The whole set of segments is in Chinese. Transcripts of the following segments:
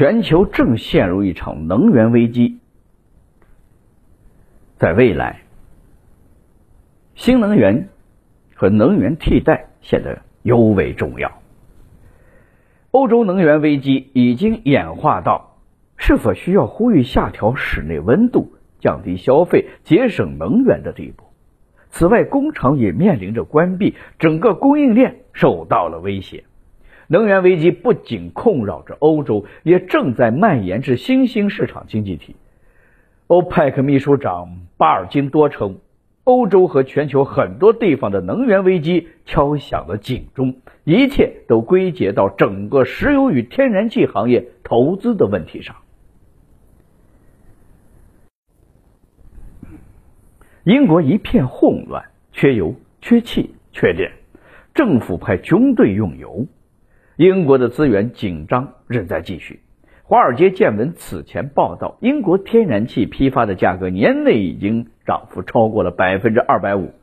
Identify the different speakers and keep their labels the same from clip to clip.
Speaker 1: 全球正陷入一场能源危机。在未来，新能源和能源替代显得尤为重要。欧洲能源危机已经演化到是否需要呼吁下调室内温度、降低消费、节省能源的地步。此外，工厂也面临着关闭，整个供应链受到了威胁。能源危机不仅困扰着欧洲，也正在蔓延至新兴市场经济体。欧佩克秘书长巴尔金多称。欧洲和全球很多地方的能源危机敲响了警钟，一切都归结到整个石油与天然气行业投资的问题上。英国一片混乱，缺油、缺气、缺电，政府派军队用油，英国的资源紧张仍在继续。华尔街见闻此前报道，英国天然气批发的价格年内已经涨幅超过了百分之二百五，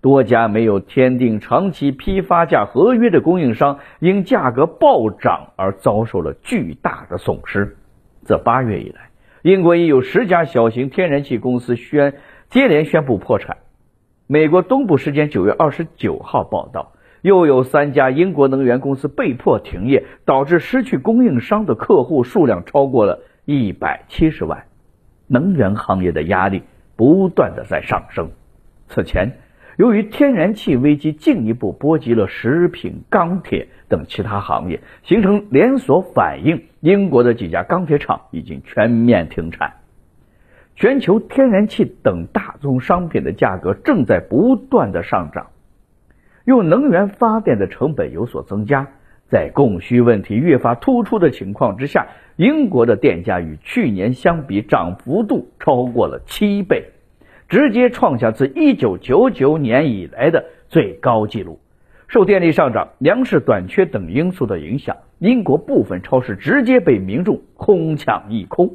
Speaker 1: 多家没有签订长期批发价合约的供应商因价格暴涨而遭受了巨大的损失。自八月以来，英国已有十家小型天然气公司宣接连宣布破产。美国东部时间九月二十九号报道。又有三家英国能源公司被迫停业，导致失去供应商的客户数量超过了一百七十万。能源行业的压力不断的在上升。此前，由于天然气危机进一步波及了食品、钢铁等其他行业，形成连锁反应，英国的几家钢铁厂已经全面停产。全球天然气等大宗商品的价格正在不断的上涨。用能源发电的成本有所增加，在供需问题越发突出的情况之下，英国的电价与去年相比涨幅度超过了七倍，直接创下自一九九九年以来的最高纪录。受电力上涨、粮食短缺等因素的影响，英国部分超市直接被民众空抢一空。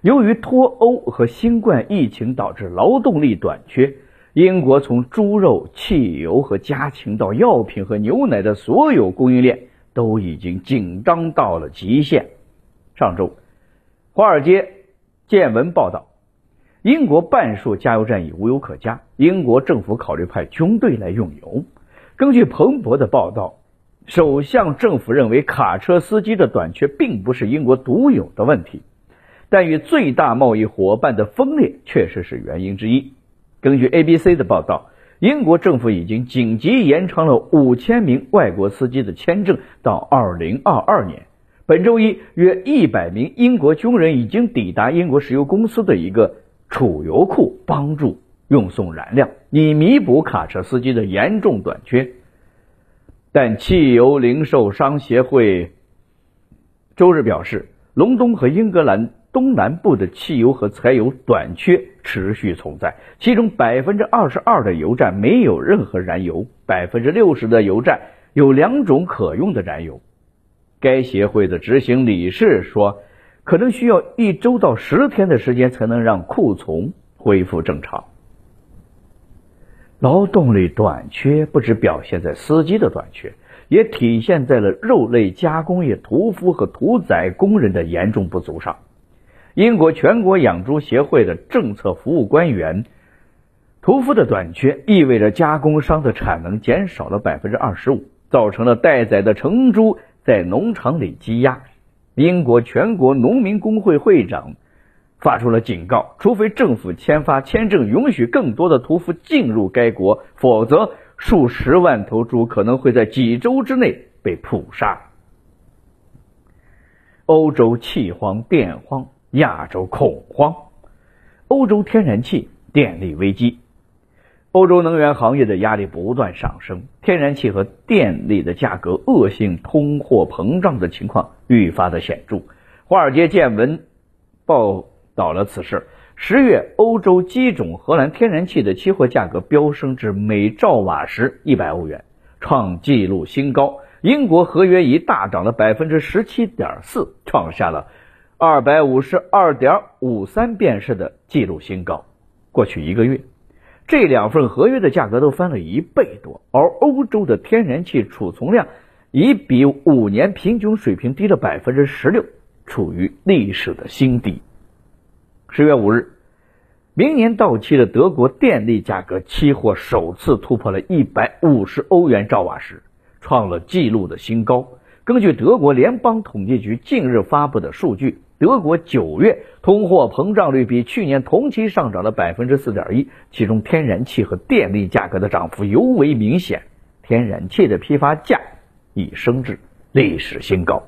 Speaker 1: 由于脱欧和新冠疫情导致劳动力短缺。英国从猪肉、汽油和家禽到药品和牛奶的所有供应链都已经紧张到了极限。上周，《华尔街见闻》报道，英国半数加油站已无油可加，英国政府考虑派军队来用油。根据彭博的报道，首相政府认为卡车司机的短缺并不是英国独有的问题，但与最大贸易伙伴的分裂确实是原因之一。根据 ABC 的报道，英国政府已经紧急延长了五千名外国司机的签证到二零二二年。本周一，约一百名英国军人已经抵达英国石油公司的一个储油库，帮助运送燃料，以弥补卡车司机的严重短缺。但汽油零售商协会周日表示，隆冬和英格兰。东南部的汽油和柴油短缺持续存在，其中百分之二十二的油站没有任何燃油，百分之六十的油站有两种可用的燃油。该协会的执行理事说，可能需要一周到十天的时间才能让库存恢复正常。劳动力短缺不只表现在司机的短缺，也体现在了肉类加工业屠夫和屠宰工人的严重不足上。英国全国养猪协会的政策服务官员，屠夫的短缺意味着加工商的产能减少了百分之二十五，造成了待宰的成猪在农场里积压。英国全国农民工会会长发出了警告：，除非政府签发签证，允许更多的屠夫进入该国，否则数十万头猪可能会在几周之内被捕杀。欧洲气荒电荒。亚洲恐慌，欧洲天然气电力危机，欧洲能源行业的压力不断上升，天然气和电力的价格恶性通货膨胀的情况愈发的显著。华尔街见闻报道了此事。十月，欧洲基种荷兰天然气的期货价格飙升至每兆瓦时一百欧元，创纪录新高。英国合约已大涨了百分之十七点四，创下了。二百五十二点五三便士的纪录新高。过去一个月，这两份合约的价格都翻了一倍多，而欧洲的天然气储存量已比五年平均水平低了百分之十六，处于历史的新低。十月五日，明年到期的德国电力价格期货首次突破了一百五十欧元兆瓦时，创了纪录的新高。根据德国联邦统计局近日发布的数据，德国九月通货膨胀率比去年同期上涨了百分之四点一，其中天然气和电力价格的涨幅尤为明显，天然气的批发价已升至历史新高。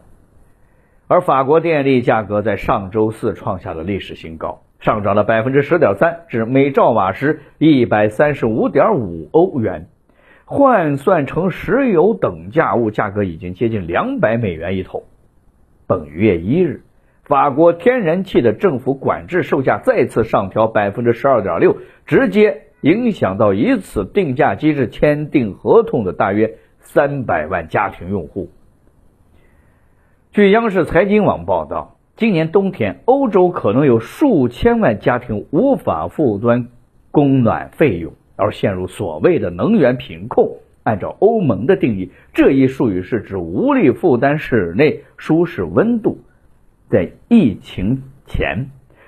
Speaker 1: 而法国电力价格在上周四创下了历史新高，上涨了百分之十点三，至每兆瓦时一百三十五点五欧元。换算成石油等价物，价格已经接近两百美元一桶。本月一日，法国天然气的政府管制售价再次上调百分之十二点六，直接影响到以此定价机制签订合同的大约三百万家庭用户。据央视财经网报道，今年冬天，欧洲可能有数千万家庭无法负担供暖费用。而陷入所谓的能源贫困。按照欧盟的定义，这一术语是指无力负担室内舒适温度。在疫情前，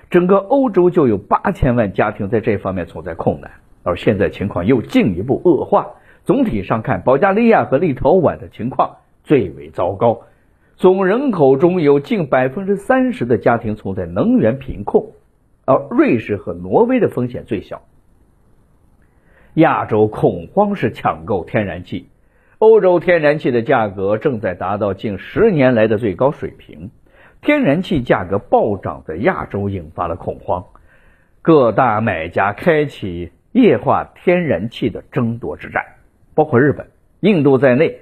Speaker 1: 整个欧洲就有八千万家庭在这方面存在困难，而现在情况又进一步恶化。总体上看，保加利亚和立陶宛的情况最为糟糕，总人口中有近百分之三十的家庭存在能源贫困，而瑞士和挪威的风险最小。亚洲恐慌式抢购天然气，欧洲天然气的价格正在达到近十年来的最高水平，天然气价格暴涨在亚洲引发了恐慌，各大买家开启液化天然气的争夺之战，包括日本、印度在内，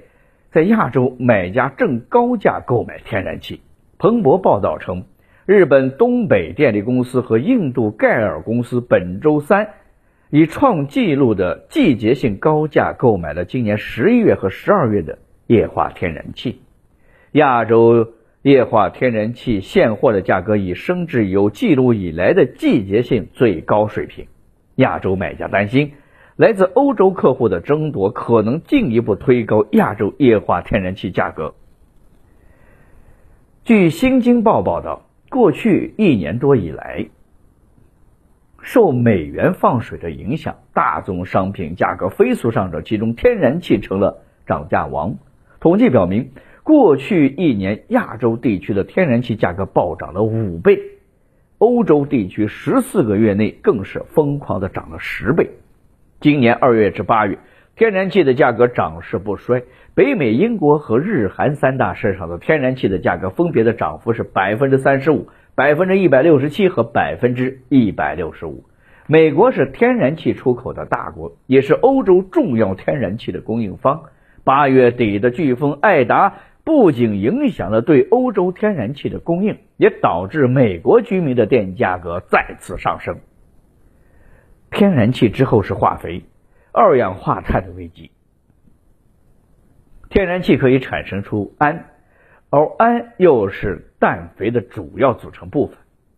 Speaker 1: 在亚洲买家正高价购买天然气。彭博报道称，日本东北电力公司和印度盖尔公司本周三。以创纪录的季节性高价购买了今年十一月和十二月的液化天然气，亚洲液化天然气现货的价格已升至有记录以来的季节性最高水平。亚洲买家担心，来自欧洲客户的争夺可能进一步推高亚洲液化天然气价格。据《新京报》报道，过去一年多以来。受美元放水的影响，大宗商品价格飞速上涨，其中天然气成了涨价王。统计表明，过去一年亚洲地区的天然气价格暴涨了五倍，欧洲地区十四个月内更是疯狂的涨了十倍。今年二月至八月，天然气的价格涨势不衰，北美、英国和日韩三大市场的天然气的价格分别的涨幅是百分之三十五。百分之一百六十七和百分之一百六十五。美国是天然气出口的大国，也是欧洲重要天然气的供应方。八月底的飓风艾达不仅影响了对欧洲天然气的供应，也导致美国居民的电价格再次上升。天然气之后是化肥、二氧化碳的危机。天然气可以产生出氨。而氨又是氮肥的主要组成部分，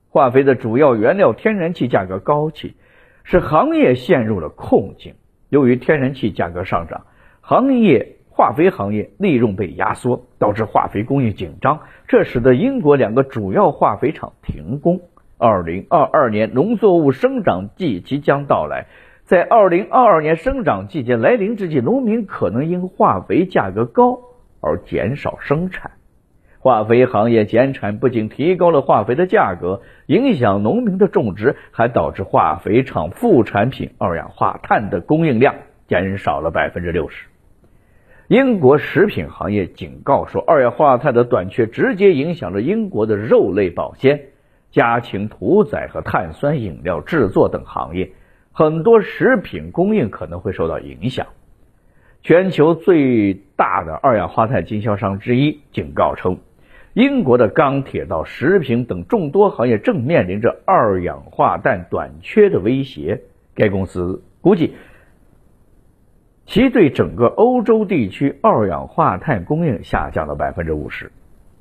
Speaker 1: 化肥的主要原料天然气价格高企，使行业陷入了困境。由于天然气价格上涨，行业化肥行业利润被压缩，导致化肥供应紧张，这使得英国两个主要化肥厂停工。二零二二年农作物生长季即将到来，在二零二二年生长季节来临之际，农民可能因化肥价格高而减少生产。化肥行业减产不仅提高了化肥的价格，影响农民的种植，还导致化肥厂副产品二氧化碳的供应量减少了百分之六十。英国食品行业警告说，二氧化碳的短缺直接影响了英国的肉类保鲜、家禽屠宰和碳酸饮料制作等行业，很多食品供应可能会受到影响。全球最大的二氧化碳经销商之一警告称。英国的钢铁到食品等众多行业正面临着二氧化碳短缺的威胁。该公司估计，其对整个欧洲地区二氧化碳供应下降了百分之五十。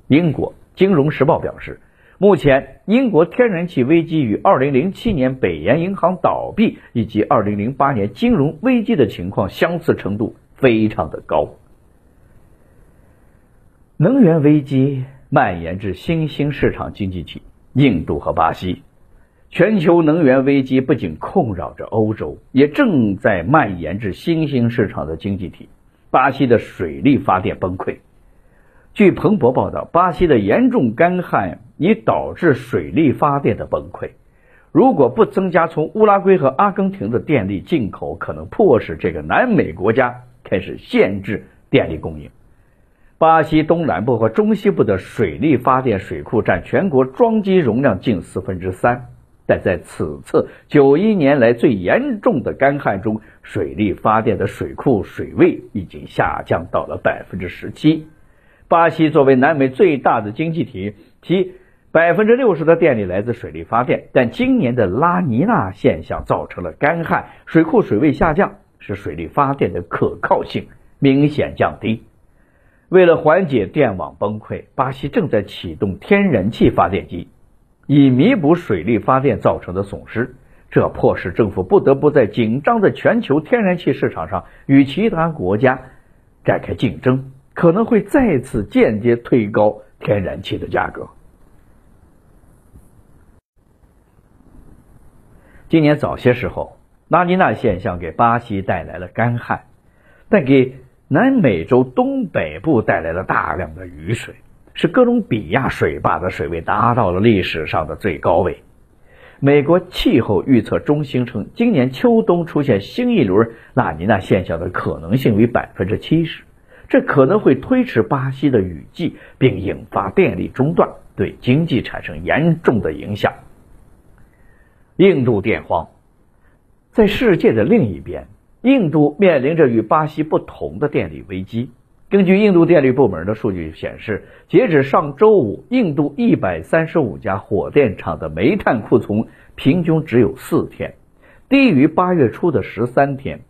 Speaker 1: 英国金融时报表示，目前英国天然气危机与二零零七年北岩银行倒闭以及二零零八年金融危机的情况相似程度非常的高。能源危机蔓延至新兴市场经济体印度和巴西。全球能源危机不仅困扰着欧洲，也正在蔓延至新兴市场的经济体。巴西的水力发电崩溃。据彭博报道，巴西的严重干旱已导致水力发电的崩溃。如果不增加从乌拉圭和阿根廷的电力进口，可能迫使这个南美国家开始限制电力供应。巴西东南部和中西部的水力发电水库占全国装机容量近四分之三，但在此次九一年来最严重的干旱中，水力发电的水库水位已经下降到了百分之十七。巴西作为南美最大的经济体，其百分之六十的电力来自水力发电。但今年的拉尼娜现象造成了干旱，水库水位下降，使水力发电的可靠性明显降低。为了缓解电网崩溃，巴西正在启动天然气发电机，以弥补水力发电造成的损失。这迫使政府不得不在紧张的全球天然气市场上与其他国家展开竞争。可能会再次间接推高天然气的价格。今年早些时候，拉尼娜现象给巴西带来了干旱，但给南美洲东北部带来了大量的雨水，使哥伦比亚水坝的水位达到了历史上的最高位。美国气候预测中心称，今年秋冬出现新一轮拉尼娜现象的可能性为百分之七十。这可能会推迟巴西的雨季，并引发电力中断，对经济产生严重的影响。印度电荒，在世界的另一边，印度面临着与巴西不同的电力危机。根据印度电力部门的数据显示，截止上周五，印度一百三十五家火电厂的煤炭库存平均只有四天，低于八月初的十三天。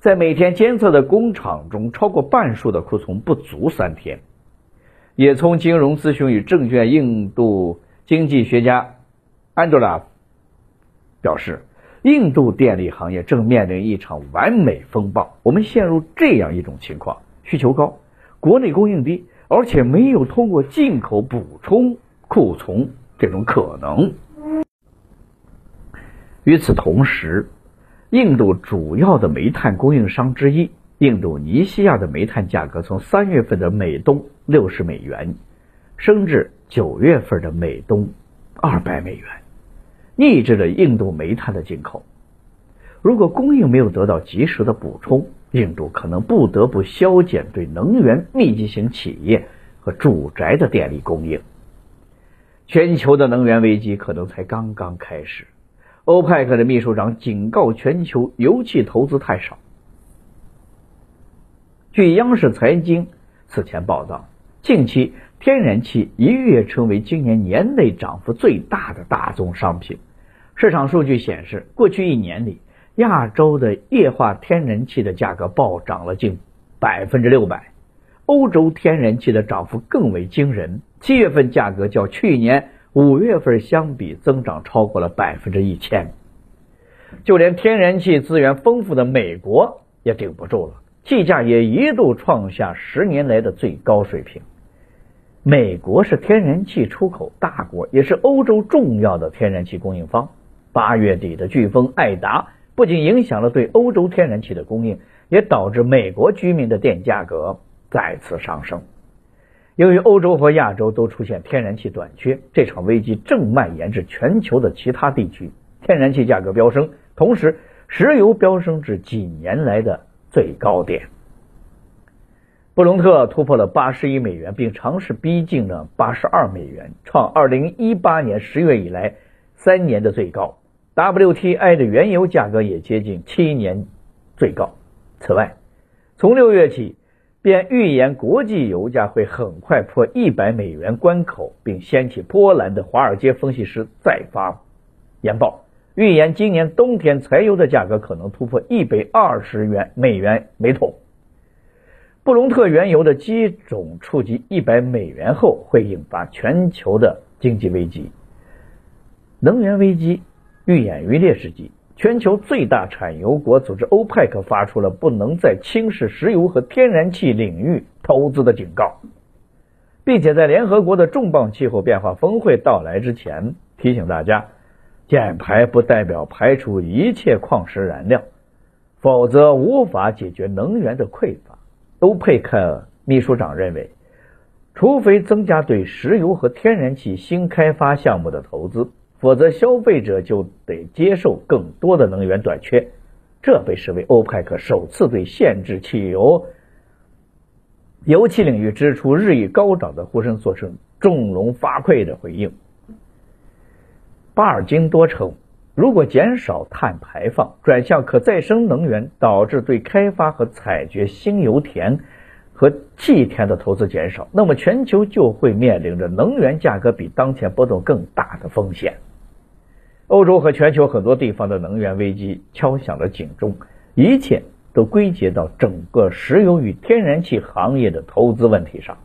Speaker 1: 在每天监测的工厂中，超过半数的库存不足三天。也从金融咨询与证券印度经济学家安德拉表示，印度电力行业正面临一场完美风暴。我们陷入这样一种情况：需求高，国内供应低，而且没有通过进口补充库存这种可能。与此同时，印度主要的煤炭供应商之一，印度尼西亚的煤炭价格从三月份的每吨六十美元升至九月份的每吨二百美元，抑制了印度煤炭的进口。如果供应没有得到及时的补充，印度可能不得不削减对能源密集型企业和住宅的电力供应。全球的能源危机可能才刚刚开始。欧派克的秘书长警告全球油气投资太少。据央视财经此前报道，近期天然气一跃成为今年年内涨幅最大的大宗商品。市场数据显示，过去一年里，亚洲的液化天然气的价格暴涨了近百分之六百，欧洲天然气的涨幅更为惊人，七月份价格较去年。五月份相比增长超过了百分之一千，就连天然气资源丰富的美国也顶不住了，气价也一度创下十年来的最高水平。美国是天然气出口大国，也是欧洲重要的天然气供应方。八月底的飓风艾达不仅影响了对欧洲天然气的供应，也导致美国居民的电价格再次上升。由于欧洲和亚洲都出现天然气短缺，这场危机正蔓延至全球的其他地区，天然气价格飙升，同时石油飙升至几年来的最高点。布隆特突破了八十亿美元，并尝试逼近了八十二美元，创二零一八年十月以来三年的最高。WTI 的原油价格也接近七年最高。此外，从六月起。便预言国际油价会很快破一百美元关口，并掀起波澜的华尔街分析师再发研报，预言今年冬天柴油的价格可能突破一百二十元美元每桶。布隆特原油的基准触及一百美元后，会引发全球的经济危机。能源危机愈演愈烈之际。全球最大产油国组织欧佩克发出了不能在轻视石油和天然气领域投资的警告。并且在联合国的重磅气候变化峰会到来之前，提醒大家，减排不代表排除一切矿石燃料，否则无法解决能源的匮乏。欧佩克秘书长认为，除非增加对石油和天然气新开发项目的投资，否则消费者就得接受更多的能源短缺。这被视为欧佩克首次对限制汽油、油气领域支出日益高涨的呼声做出众龙发聩的回应。巴尔金多称，如果减少碳排放，转向可再生能源，导致对开发和采掘新油田和气田的投资减少，那么全球就会面临着能源价格比当前波动更大的风险。欧洲和全球很多地方的能源危机敲响了警钟，一切都归结到整个石油与天然气行业的投资问题上。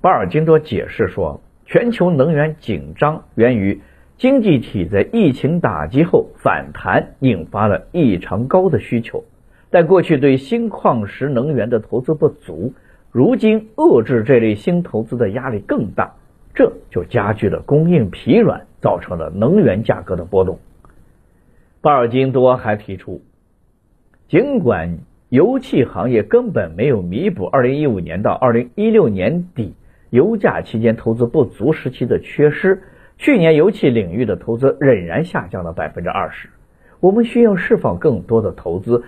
Speaker 1: 巴尔金多解释说，全球能源紧张源于经济体在疫情打击后反弹，引发了异常高的需求，但过去对新矿石能源的投资不足。如今遏制这类新投资的压力更大，这就加剧了供应疲软，造成了能源价格的波动。巴尔金多还提出，尽管油气行业根本没有弥补2015年到2016年底油价期间投资不足时期的缺失，去年油气领域的投资仍然下降了百分之二十。我们需要释放更多的投资，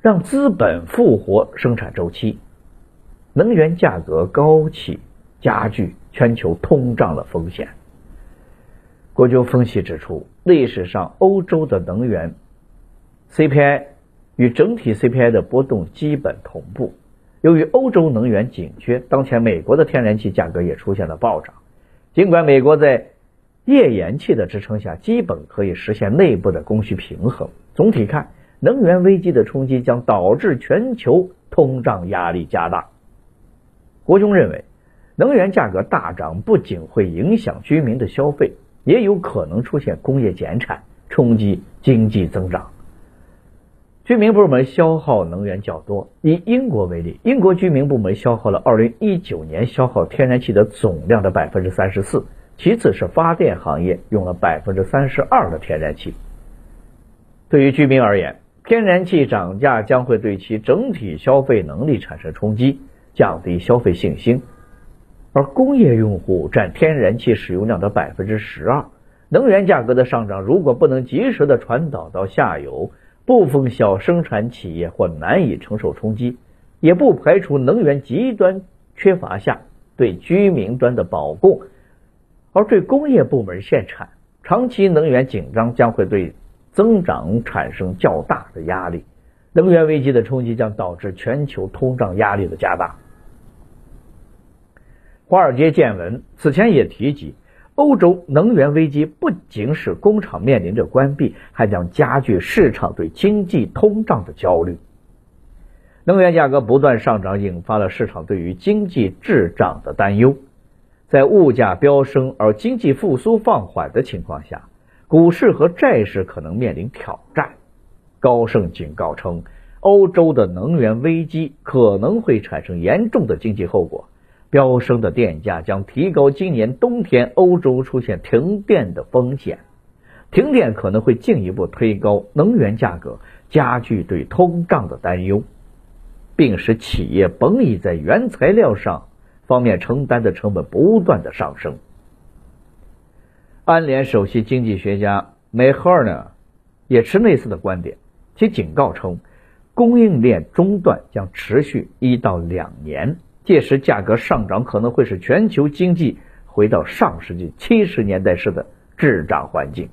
Speaker 1: 让资本复活生产周期。能源价格高企，加剧全球通胀的风险。国军分析指出，历史上欧洲的能源 CPI 与整体 CPI 的波动基本同步。由于欧洲能源紧缺，当前美国的天然气价格也出现了暴涨。尽管美国在页岩气的支撑下，基本可以实现内部的供需平衡，总体看，能源危机的冲击将导致全球通胀压力加大。国军认为，能源价格大涨不仅会影响居民的消费，也有可能出现工业减产，冲击经济增长。居民部门消耗能源较多。以英国为例，英国居民部门消耗了2019年消耗天然气的总量的百分之三十四，其次是发电行业用了百分之三十二的天然气。对于居民而言，天然气涨价将会对其整体消费能力产生冲击。降低消费信心，而工业用户占天然气使用量的百分之十二。能源价格的上涨如果不能及时的传导到下游，部分小生产企业或难以承受冲击，也不排除能源极端缺乏下对居民端的保供，而对工业部门限产。长期能源紧张将会对增长产生较大的压力。能源危机的冲击将导致全球通胀压力的加大。华尔街见闻此前也提及，欧洲能源危机不仅使工厂面临着关闭，还将加剧市场对经济通胀的焦虑。能源价格不断上涨，引发了市场对于经济滞胀的担忧。在物价飙升而经济复苏放缓的情况下，股市和债市可能面临挑战。高盛警告称，欧洲的能源危机可能会产生严重的经济后果。飙升的电价将提高今年冬天欧洲出现停电的风险。停电可能会进一步推高能源价格，加剧对通胀的担忧，并使企业本已在原材料上方面承担的成本不断的上升。安联首席经济学家梅赫尔呢，也持类似的观点。其警告称，供应链中断将持续一到两年，届时价格上涨可能会使全球经济回到上世纪七十年代式的滞涨环境。